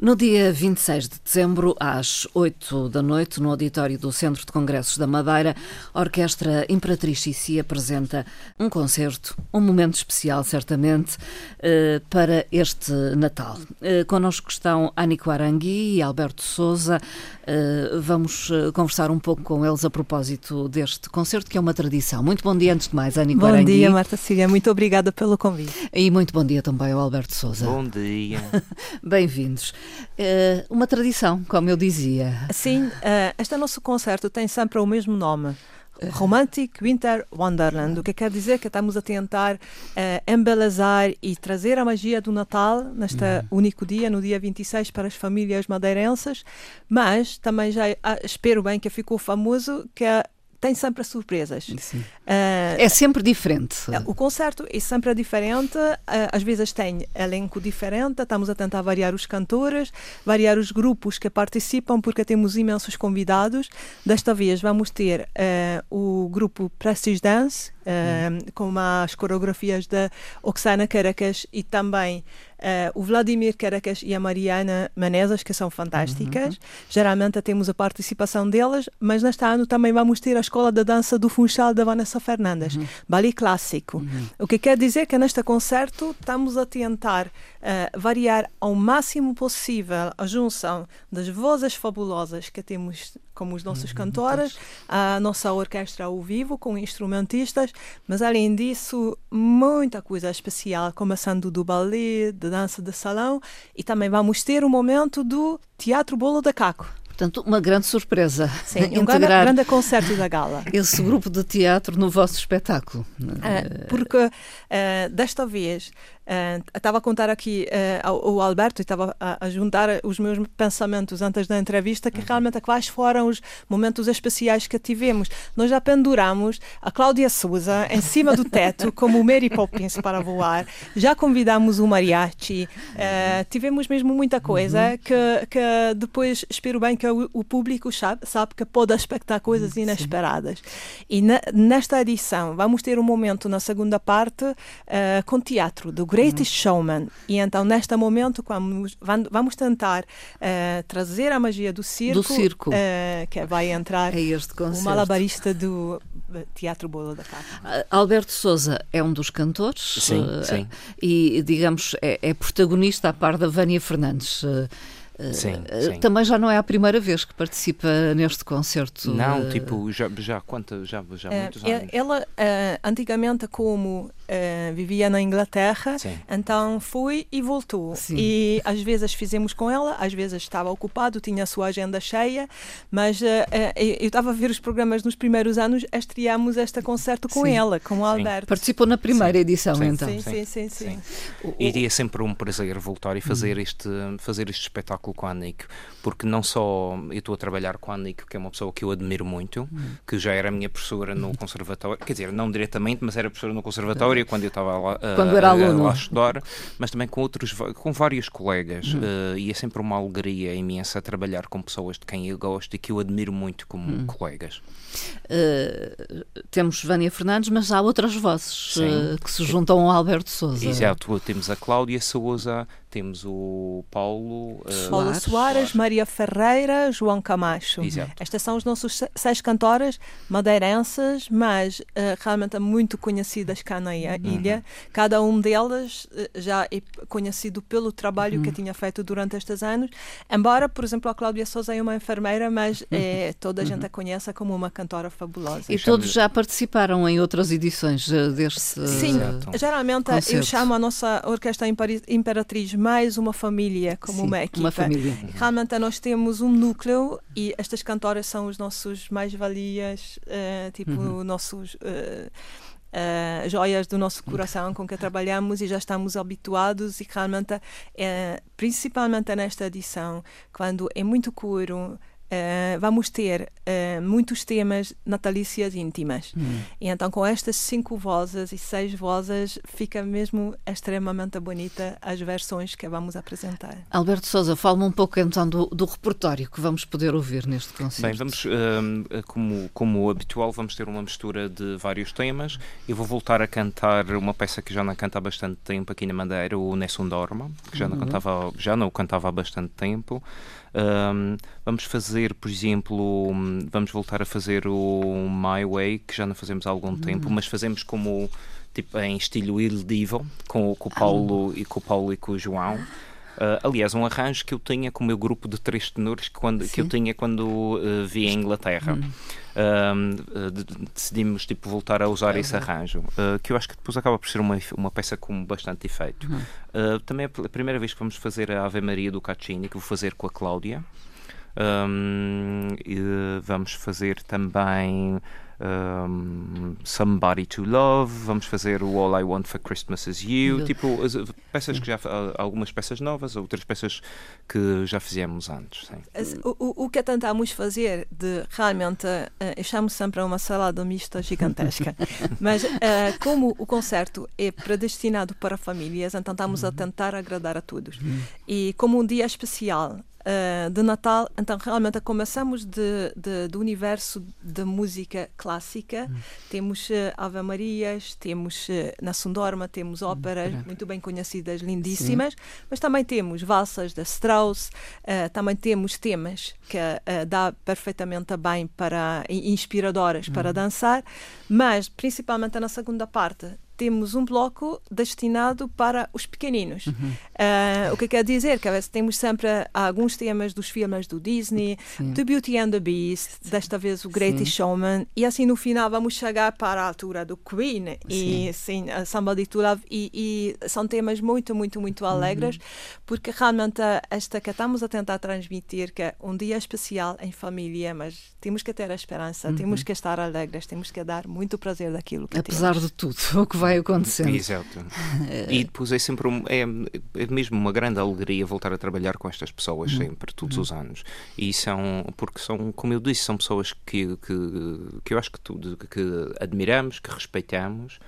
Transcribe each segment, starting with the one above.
No dia 26 de dezembro, às 8 da noite, no auditório do Centro de Congressos da Madeira, a Orquestra Imperatriz Cici apresenta um concerto, um momento especial, certamente, eh, para este Natal. Eh, connosco estão Anico Arangui e Alberto Souza. Eh, vamos conversar um pouco com eles a propósito deste concerto, que é uma tradição. Muito bom dia, antes de mais, Anico Arangui. Bom dia, Marta Cília. Muito obrigada pelo convite. E muito bom dia também ao Alberto Souza. Bom dia. Bem-vindos. Uh, uma tradição, como eu dizia. Sim, uh, este nosso concerto tem sempre o mesmo nome. Romantic Winter Wonderland, o que quer dizer que estamos a tentar uh, embelezar e trazer a magia do Natal neste uhum. único dia, no dia 26, para as famílias madeirenses, mas também já uh, espero bem que ficou famoso que tem sempre surpresas. Uh, é sempre diferente. O concerto é sempre diferente, uh, às vezes tem elenco diferente, estamos a tentar variar os cantores, variar os grupos que participam, porque temos imensos convidados. Desta vez vamos ter uh, o grupo Prestige Dance, hum. com as coreografias da Oksana Caracas e também Uh, o Vladimir Caracas e a Mariana Manezas, que são fantásticas. Uhum. Geralmente temos a participação delas, mas neste ano também vamos ter a Escola da Dança do Funchal da Vanessa Fernandes, uhum. balé clássico. Uhum. O que quer dizer que neste concerto estamos a tentar uh, variar ao máximo possível a junção das vozes fabulosas que temos como os nossos uhum. cantores, a nossa orquestra ao vivo com instrumentistas, mas além disso, muita coisa especial, começando do balé, da dança de salão e também vamos ter o momento do Teatro Bolo da Caco. Portanto, uma grande surpresa. Sim, um grande, grande concerto da gala. Esse grupo de teatro no vosso espetáculo. Uh, porque uh, desta vez estava a contar aqui uh, ao, ao, Alberto e estava a, a, juntar os meus pensamentos antes da entrevista que uhum. realmente quais foram os momentos especiais que tivemos. Nós já penduramos a Cláudia Souza em cima do teto como Mary Poppins para voar. Já convidamos o mariachi. Uh, tivemos mesmo muita coisa uhum. que, que depois espero bem que o, o público sabe, sabe, que pode expectar coisas uhum, inesperadas. E na, nesta edição vamos ter um momento na segunda parte com teatro do Greatest Showman. E então, neste momento, vamos, vamos tentar uh, trazer a magia do circo, do circo. Uh, que vai entrar é este o malabarista do Teatro Bolo da Casa. Alberto Souza é um dos cantores. Sim, uh, sim. E, digamos, é, é, protagonista a par da Vânia Fernandes. Sim, sim, Também já não é a primeira vez que participa neste concerto. Não, tipo, já, já, quanto, já, já muitos anos. Ela, antigamente, como uh, vivia na Inglaterra, Sim. então fui e voltou. Sim. E às vezes fizemos com ela, às vezes estava ocupado, tinha a sua agenda cheia, mas uh, eu estava a ver os programas nos primeiros anos, estreámos este concerto com sim. ela, com o Alberto. Participou na primeira edição, sim. então. Sim, sim, sim. sim. E é sempre um prazer voltar e fazer, hum. este, fazer este espetáculo com a Nick, porque não só eu estou a trabalhar com a Nick, que é uma pessoa que eu admiro muito, hum. que já era minha professora no conservatório, quer dizer, não diretamente, mas era professora no conservatório quando eu estava lá, quando era aluno. lá a estudar, mas também com outros, com vários colegas. Uh, e é sempre uma alegria imensa trabalhar com pessoas de quem eu gosto e que eu admiro muito como uhum. colegas. Uh, temos Vânia Fernandes, mas há outras vozes uh, que se juntam ao Alberto Souza. Exato, temos a Cláudia Souza, temos o Paulo, uh, Paulo Soares, Soares, Maria Ferreira, João Camacho. Exato. Estas são os nossos seis cantoras madeirenses, mas realmente muito conhecidas cá na uhum. ilha. Uhum. Cada um delas já é conhecido pelo trabalho uhum. que tinha feito durante estes anos. Embora, por exemplo, a Cláudia Souza é uma enfermeira, mas é, toda a gente a conhece como uma cantora fabulosa. E todos já participaram em outras edições eh, deste Sim, Exato. geralmente concerto. eu chamo a nossa Orquestra Imperatriz mais uma família, como Sim, uma equipa. Uma família. Realmente nós temos um núcleo e estas cantoras são os nossos mais-valias, uh, tipo, uhum. nossos. Uh, Uh, joias do nosso coração com que trabalhamos e já estamos habituados e realmente, uh, principalmente nesta edição, quando é muito curo, uh, vamos ter uh, muitos temas natalícias íntimas. Hum. E então, com estas cinco vozes e seis vozes, fica mesmo extremamente bonita as versões que vamos apresentar. Alberto Souza, fala-me um pouco então do, do, repertório que vamos poder ouvir neste concerto. Bem, vamos, uh, como, como habitual, vamos ter uma mistura de vários temas. Eu vou voltar a cantar uma peça que já não canta há bastante tempo aqui na Madeira, o Nessun Dorma, que já não, uhum. cantava, já não cantava há bastante tempo. Um, vamos fazer, por exemplo, vamos voltar a fazer o My Way, que já não fazemos há algum tempo, hum. mas fazemos como tipo em estilo Il Divo, com, com o Paulo ah. e com o Paulo e com o João. Uh, aliás, um arranjo que eu tinha com o meu grupo de três tenores que, quando, que eu tinha quando uh, vi a Inglaterra. Hum. Uh, decidimos tipo, voltar a usar esse arranjo, que eu acho que depois acaba por ser uma, uma peça com bastante efeito. Uhum. também é a primeira vez que vamos fazer a Ave Maria do Caccini, que vou fazer com a Cláudia. Um, vamos fazer também um, Somebody to Love, vamos fazer o All I Want for Christmas Is You, tipo as, peças que já algumas peças novas, outras peças que já fizemos antes. O, o que tentamos fazer de realmente uh, achamos sempre uma salada mista gigantesca, mas uh, como o concerto é predestinado para famílias, então estamos a uhum. tentar agradar a todos. Uhum. E como um dia especial, uh, de Natal, então realmente começamos de, de, do universo da música clássica. Hum. Temos uh, Ave Marias, temos uh, na Sundorma, temos hum, óperas hum, muito bem conhecidas, lindíssimas, Sim. mas também temos valsas da Strauss, uh, também temos temas que dá perfeitamente bem para inspiradoras para dançar, mas principalmente na segunda parte temos um bloco destinado para os pequeninos. Uhum. Uh, o que quer dizer que temos sempre alguns temas dos filmes do Disney, Sim. do Beauty and the Beast, desta vez o Greatest Showman, e assim no final vamos chegar para a altura do Queen sim. e sim, Somebody to Love, e, e, são temas muito, muito, muito alegres, uhum. porque realmente esta que estamos a tentar transmitir que é um dia especial em família, mas temos que ter a esperança, uhum. temos que estar alegres, temos que dar muito prazer daquilo que Apesar temos. de tudo, o que vai vai acontecendo. Exato. e depois é sempre um, é, é, mesmo uma grande alegria voltar a trabalhar com estas pessoas uhum. sempre, todos uhum. os anos. E são, porque são, como eu disse, são pessoas que, que, que eu acho que tudo, que admiramos, que respeitamos.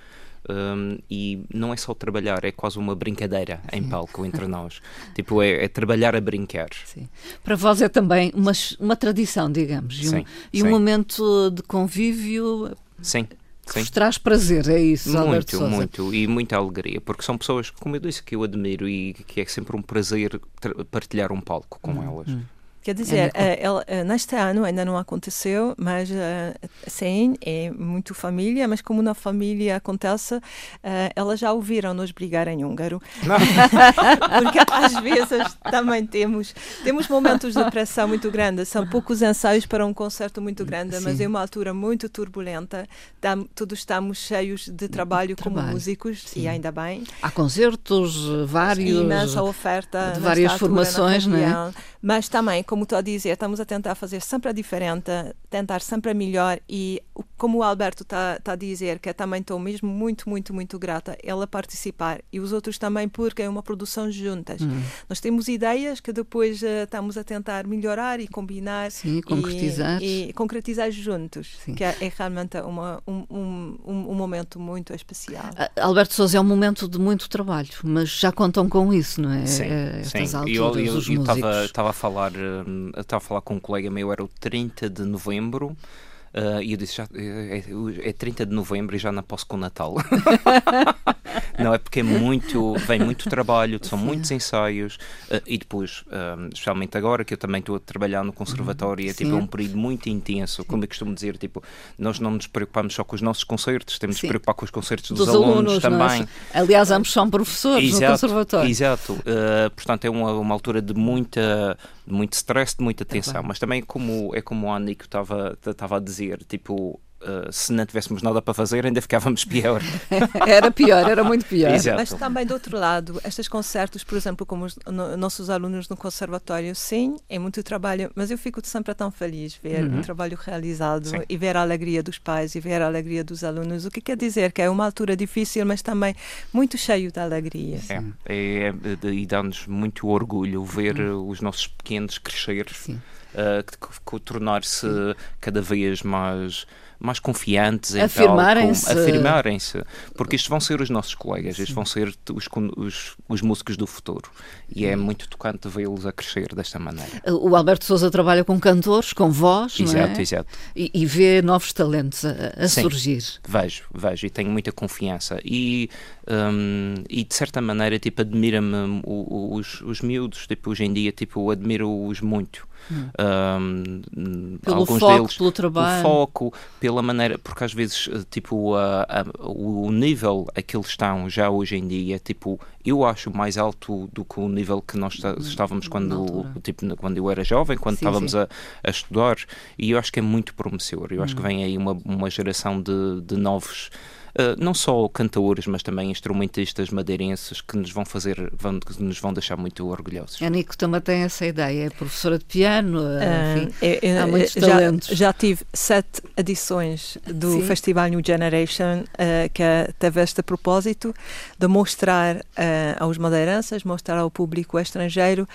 Um, e não é só trabalhar, é quase uma brincadeira em palco entre nós. tipo, é, é, trabalhar a brincar. Sim. Para vós é também uma, uma tradição, digamos, e um, Sim. E um momento de convívio. Sim que vos traz prazer, é isso, Muito, Alberto muito, e muita alegria, porque são pessoas, como eu disse, que eu admiro e que é sempre um prazer partilhar um palco com hum, elas. Hum. Quer dizer, é ela, eh, neste ano ainda não aconteceu, mas eh, sim, é muito família, mas como na família acontece, elas já ouviram nos brigar em húngaro. Porque às vezes também temos, temos momentos de pressão muito grande, são poucos ensaios para um concerto muito grande, sim. mas é uma altura muito turbulenta, todos estamos cheios de trabalho, como músicos, sim. e ainda bem. Há concertos, vários. Imensa oferta. De várias formações, não é? Mas também como estou a dizer, estamos a tentar fazer sempre a diferente, tentar sempre a melhor e como o Alberto está tá a dizer, que eu também estou mesmo muito, muito, muito grata ela participar e os outros também porque é uma produção juntas. Uhum. Nós temos ideias que depois uh, estamos a tentar melhorar e combinar Sim, concretizar. E, e concretizar juntos, Sim. que é, é realmente uma, um, um, um, momento muito especial. Alberto Souza, é um momento de muito trabalho, mas já contam com isso, não é? Sim, é, Estas sim. alturas, eu, eu, eu estava a falar hum, estava a falar com um colega meu, era o 30 de novembro. Uh, e eu disse, já, é, é, é 30 de novembro e já não posso com o Natal. não, é porque é muito, vem muito trabalho, são Sim. muitos ensaios uh, e depois, uh, especialmente agora que eu também estou a trabalhar no conservatório, é tipo é um período muito intenso, como eu costumo dizer, tipo, nós não nos preocupamos só com os nossos concertos, temos Sim. de preocupar com os concertos dos, dos alunos, alunos, também. Aliás, ambos são professores exato, no conservatório. Exato, portanto é uma, uma altura de muita de muito stress, de muita tensão, é mas também como é como o Anico estava estava a dizer, tipo Uh, se não tivéssemos nada para fazer, ainda ficávamos pior. era pior, era muito pior. Exato. Mas também, do outro lado, estes concertos, por exemplo, como os no, nossos alunos no conservatório, sim, é muito trabalho, mas eu fico sempre tão feliz ver uhum. o trabalho realizado sim. e ver a alegria dos pais e ver a alegria dos alunos. O que quer dizer que é uma altura difícil, mas também muito cheio de alegria. É, é, é e dá-nos muito orgulho ver uhum. os nossos pequenos crescer. Uh, tornar-se cada vez mais mais confiantes em afirmarem-se. Afirmarem-se. Porque estes vão ser os nossos colegas, estes vão ser os, os, os músicos do futuro. E é muito tocante vê-los a crescer desta maneira. O Alberto Souza trabalha com cantores, com voz, exato, é? exato. E, e, vê novos talentos a, a Sim, surgir. Vejo, vejo e tenho muita confiança. E, um, e de certa maneira, tipo, admira-me os, os miúdos, tipo, hoje em dia, tipo, admiro-os muito. Um, pelo alguns foco, deles, pelo trabalho. Pelo foco, pela maneira, porque às vezes, eh, tipo, a, a, o nível a que eles estão já hoje em dia, tipo, eu acho mais alto do que o nível que nós estávamos quando, tipo, quando eu era jovem, quando sim, estávamos sim. A, a, estudar, e eu acho que é muito promissor. Eu acho que hum. vem aí uma, uma geração de, de novos não só cantores, mas também instrumentistas madeirenses que nos vão fazer, vão, que nos vão deixar muito orgulhosos. A Nico também tem essa ideia, é professora de piano, uh, enfim, é, há muitos já, talentos. Já tive sete edições do Sim. Festival New Generation uh, que teve este propósito de mostrar aos madeirenses, mostrar ao público estrangeiro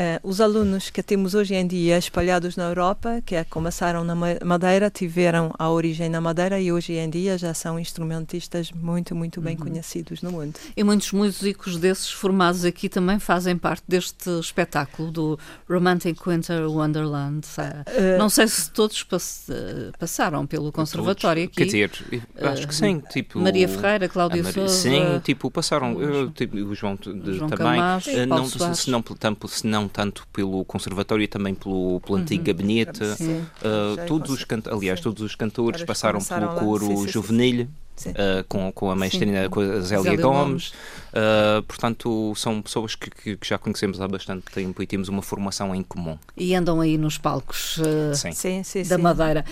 Uh, os alunos que temos hoje em dia espalhados na Europa, que é, começaram na Madeira, tiveram a origem na Madeira e hoje em dia já são instrumentistas muito, muito bem uhum. conhecidos no mundo. E muitos músicos desses formados aqui também fazem parte deste espetáculo do Romantic Winter Wonderland. Uh, Não sei se todos pass passaram pelo conservatório todos, aqui. Quer dizer, acho que sim. Tipo, Maria Ferreira, Cláudia Maria, Souza. Sim, tipo, passaram. Eu, tipo, o João, de, João também. Camacho, não, se não, se não tanto pelo conservatório e também pelo, pelo uhum. antigo gabinete. Uh, todos os aliás, todos os cantores passaram pelo coro juvenil. Uh, com, com a mestrina, com a Zélia Gomes. Gomes. Uh, portanto, são pessoas que, que, que, já conhecemos há bastante tempo e temos uma formação em comum. E andam aí nos palcos uh, sim. Sim, sim, da Madeira.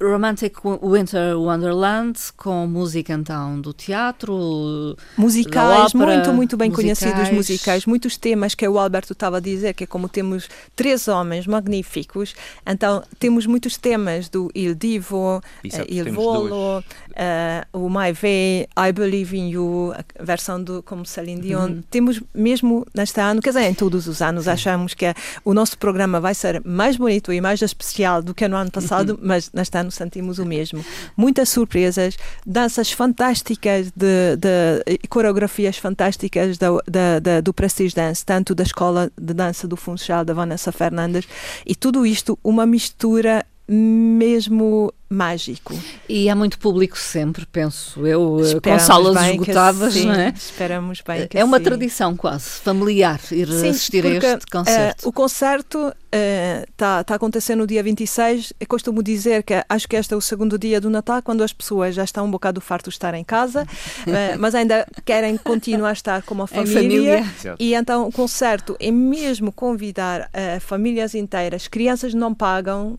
Romantic Winter Wonderland, com música então do teatro. Musicais, ópera, muito, muito bem musicais. conhecidos musicais. Muitos temas que o Alberto estava a dizer, que é como temos três homens magníficos, então temos muitos temas do Il Divo, Il Volo, o My Way, I Believe in You, a versão do como Celine Dion. Uhum. Temos mesmo neste ano, quer dizer, em todos os anos, Sim. achamos que o nosso programa vai ser mais bonito e mais especial do que no ano passado, uhum. mas neste ano sentimos o mesmo. Muitas surpresas, danças fantásticas, de, de coreografias fantásticas do, de, de, do Prestige Dance, tanto da escola de dança do Funchal, da Vanessa Fernandes, e tudo isto uma mistura mesmo mágico. E há muito público sempre, penso eu, eh, Esperamos com salas esgotadas, sim, não é? Esperamos bem que É uma sim. tradição quase familiar ir sim, assistir a este concerto. Uh, o concerto está uh, tá acontecendo no dia 26. Eu costumo dizer que acho que este é o segundo dia do Natal, quando as pessoas já estão um bocado fartos de estar em casa, uh, mas ainda querem continuar a estar como a família. família. E então o concerto é mesmo convidar famílias inteiras. Crianças não pagam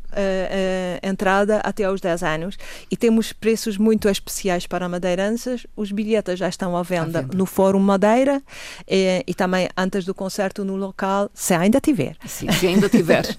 entrada até aos 10 anos e temos preços muito especiais para madeiranças. Os bilhetes já estão à venda, à venda. no Fórum Madeira e, e, também antes do concerto no local, se ainda tiver. Sim, se ainda tiver.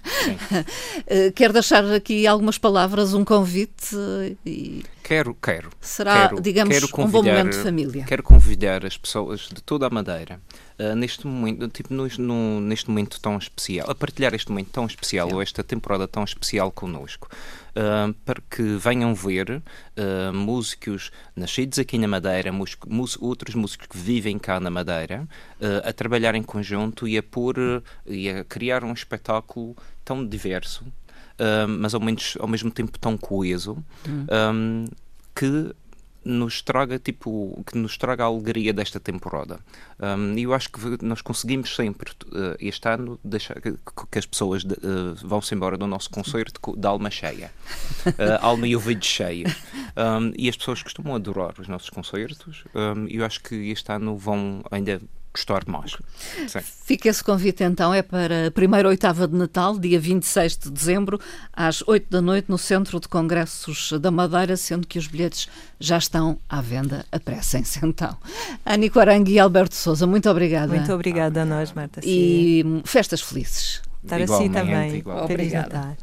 Eh, quero deixar aqui algumas palavras, um convite e... Quero, quero. Será, quero, digamos, quero um bom momento de família. Quero convidar as pessoas de toda a Madeira uh, neste momento, tipo, no, no, neste momento tão especial, a partilhar este momento tão especial, ou esta temporada tão especial connosco. Uh, para que venham ver uh, músicos nascidos aqui na Madeira, outros músicos que vivem cá na Madeira, uh, a trabalhar em conjunto e a pôr e a criar um espetáculo tão diverso mas ao, menos, ao mesmo tempo tão coeso, um, que nos traga tipo que nos traga a alegria desta temporada. E eu acho que nós conseguimos sempre uh, este ano deixar que, que as pessoas uh, vão-se embora do nosso concerto de alma cheia. Uh, alma e ouvido cheio. E as pessoas costumam adorar os nossos concertos. E eu acho que este ano vão ainda gostar mais. Sim. Fica esse convite então, é para a primeira oitava de Natal, dia 26 de dezembro, às 8 da noite, no Centro de Congressos da Madeira, sendo que os bilhetes já estão à venda. Apressem-se então. Ani Quarang e Alberto Souza, muito obrigada. Muito obrigada a nós, Marta. E festas felizes. Estar assim também. Obrigada.